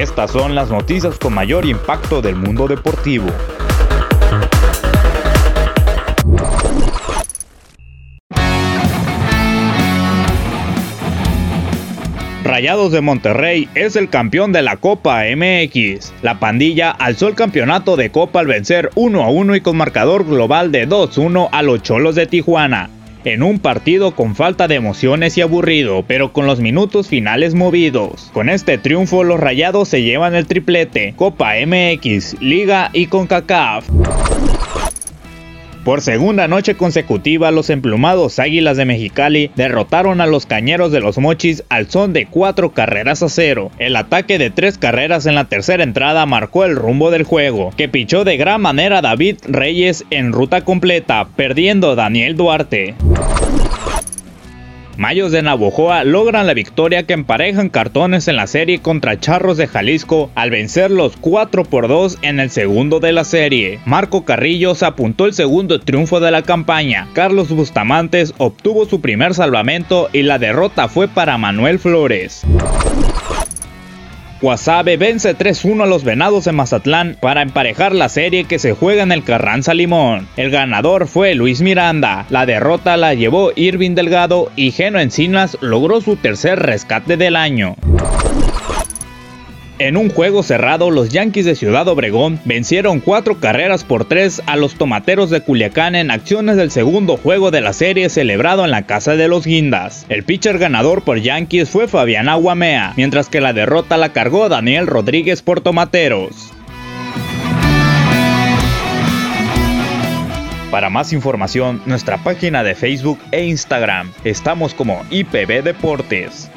Estas son las noticias con mayor impacto del mundo deportivo. Rayados de Monterrey es el campeón de la Copa MX. La pandilla alzó el campeonato de Copa al vencer 1 a 1 y con marcador global de 2-1 a los Cholos de Tijuana. En un partido con falta de emociones y aburrido, pero con los minutos finales movidos. Con este triunfo los Rayados se llevan el triplete, Copa MX, Liga y CONCACAF. Por segunda noche consecutiva, los emplumados Águilas de Mexicali derrotaron a los Cañeros de los Mochis al son de cuatro carreras a cero. El ataque de tres carreras en la tercera entrada marcó el rumbo del juego, que pichó de gran manera David Reyes en ruta completa, perdiendo Daniel Duarte. Mayos de Navojoa logran la victoria que emparejan cartones en la serie contra Charros de Jalisco al vencer los 4 por 2 en el segundo de la serie. Marco Carrillos apuntó el segundo triunfo de la campaña. Carlos Bustamantes obtuvo su primer salvamento y la derrota fue para Manuel Flores. Guasave vence 3-1 a los Venados de Mazatlán para emparejar la serie que se juega en el Carranza Limón. El ganador fue Luis Miranda, la derrota la llevó Irving Delgado y Geno Encinas logró su tercer rescate del año. En un juego cerrado, los Yankees de Ciudad Obregón vencieron cuatro carreras por tres a los Tomateros de Culiacán en acciones del segundo juego de la serie celebrado en la Casa de los Guindas. El pitcher ganador por Yankees fue Fabián Aguamea, mientras que la derrota la cargó Daniel Rodríguez por Tomateros. Para más información, nuestra página de Facebook e Instagram. Estamos como IPB Deportes.